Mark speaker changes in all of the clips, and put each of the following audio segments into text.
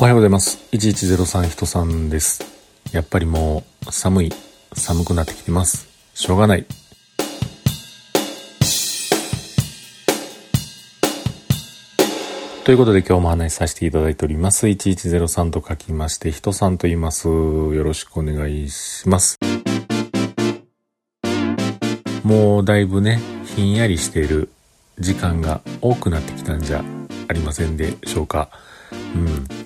Speaker 1: おはようございます。1103人さんです。やっぱりもう寒い、寒くなってきてます。しょうがない。ということで今日も話しさせていただいております。1103と書きまして、人さんと言います。よろしくお願いします。もうだいぶね、ひんやりしている時間が多くなってきたんじゃありませんでしょうか。うん。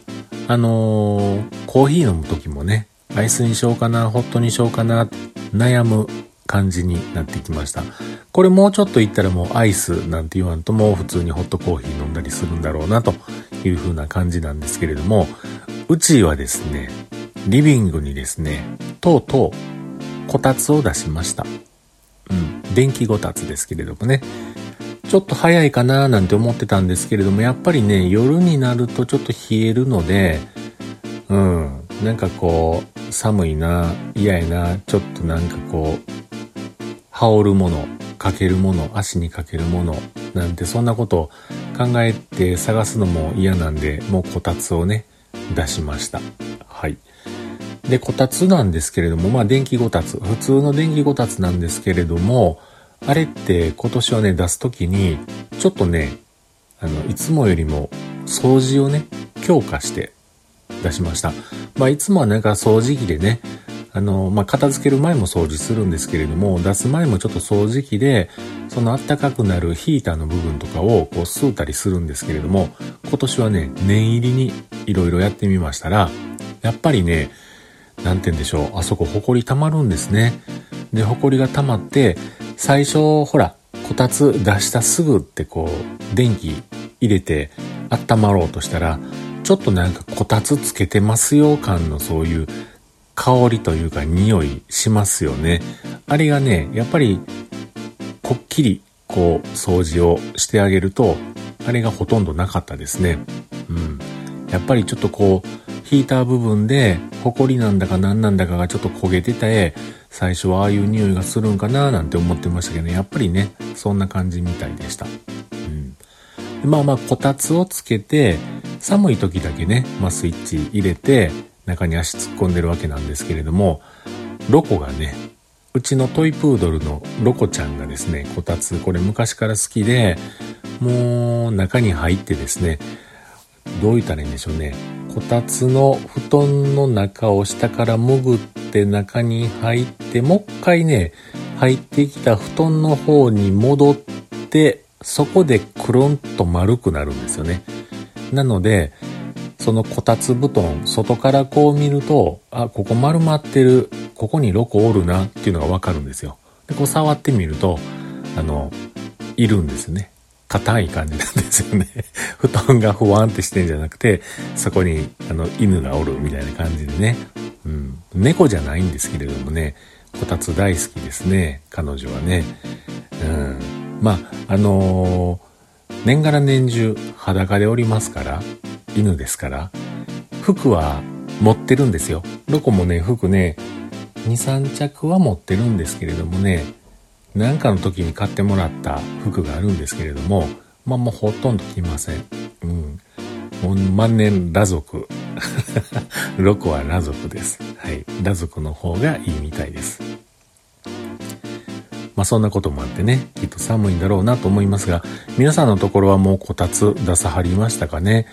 Speaker 1: あのー、コーヒー飲む時もね、アイスにしようかな、ホットにしようかな、悩む感じになってきました。これもうちょっと言ったらもうアイスなんて言わんともう普通にホットコーヒー飲んだりするんだろうなという風な感じなんですけれども、うちはですね、リビングにですね、とうとうこたつを出しました。うん、電気こたつですけれどもね。ちょっと早いかななんて思ってたんですけれども、やっぱりね、夜になるとちょっと冷えるので、うん、なんかこう、寒いな、嫌やな、ちょっとなんかこう、羽織るもの、かけるもの、足にかけるもの、なんてそんなことを考えて探すのも嫌なんで、もうこたつをね、出しました。はい。で、こたつなんですけれども、まあ電気こたつ、普通の電気こたつなんですけれども、あれって今年はね、出すときに、ちょっとね、あの、いつもよりも掃除をね、強化して出しました。まあ、いつもはなんか掃除機でね、あの、まあ、片付ける前も掃除するんですけれども、出す前もちょっと掃除機で、その暖かくなるヒーターの部分とかをこう吸うたりするんですけれども、今年はね、念入りに色々やってみましたら、やっぱりね、なんて言うんでしょう、あそこ埃溜まるんですね。で、埃が溜まって、最初、ほら、こたつ出したすぐってこう、電気入れて温まろうとしたら、ちょっとなんかこたつつけてますよ感のそういう香りというか匂いしますよね。あれがね、やっぱり、こっきりこう掃除をしてあげると、あれがほとんどなかったですね。うん。やっぱりちょっとこう、ヒーター部分で、ホコリなんだか何なんだかがちょっと焦げてて、最初はああいう匂いがするんかななんて思ってましたけど、ねやっぱりね、そんな感じみたいでした。うん。まあまあ、こたつをつけて、寒い時だけね、まあスイッチ入れて、中に足突っ込んでるわけなんですけれども、ロコがね、うちのトイプードルのロコちゃんがですね、こたつ、これ昔から好きで、もう中に入ってですね、どう言ったらいいんでしょうね。こたつの布団の中を下から潜って中に入って、もう一回ね、入ってきた布団の方に戻って、そこでくるんと丸くなるんですよね。なので、そのこたつ布団、外からこう見ると、あ、ここ丸まってる、ここにロコおるなっていうのがわかるんですよ。で、こう触ってみると、あの、いるんですね。硬い感じなんですよね。布団がふわんってしてんじゃなくて、そこに、あの、犬がおるみたいな感じでね。うん。猫じゃないんですけれどもね、こたつ大好きですね、彼女はね。うん。まあ、あのー、年がら年中裸でおりますから、犬ですから、服は持ってるんですよ。どこもね、服ね、2、3着は持ってるんですけれどもね、なんかの時に買ってもらった服があるんですけれども、まあもうほとんど着ません。うん。もう万年裸族。ロコは裸族です。はい。裸族の方がいいみたいです。まあそんなこともあってね、きっと寒いんだろうなと思いますが、皆さんのところはもうこたつ出さはりましたかね？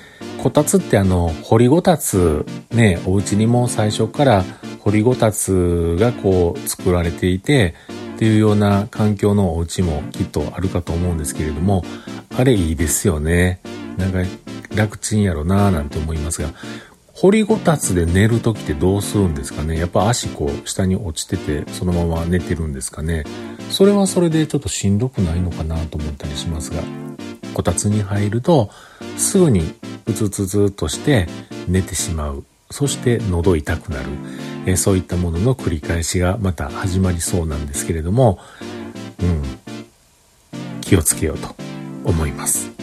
Speaker 1: こたつってあの、掘りごたつ、ね、お家にも最初から掘りごたつがこう作られていて、っていうような環境のお家もきっとあるかと思うんですけれども、あれいいですよね。なんか楽ちんやろなぁなんて思いますが、掘りごたつで寝る時ってどうするんですかねやっぱ足こう下に落ちててそのまま寝てるんですかねそれはそれでちょっとしんどくないのかなと思ったりしますが、こたつに入るとすぐにうつつつとして寝てしまう。そして喉痛くなる。えそういったものの繰り返しがまた始まりそうなんですけれども、うん、気をつけようと思います。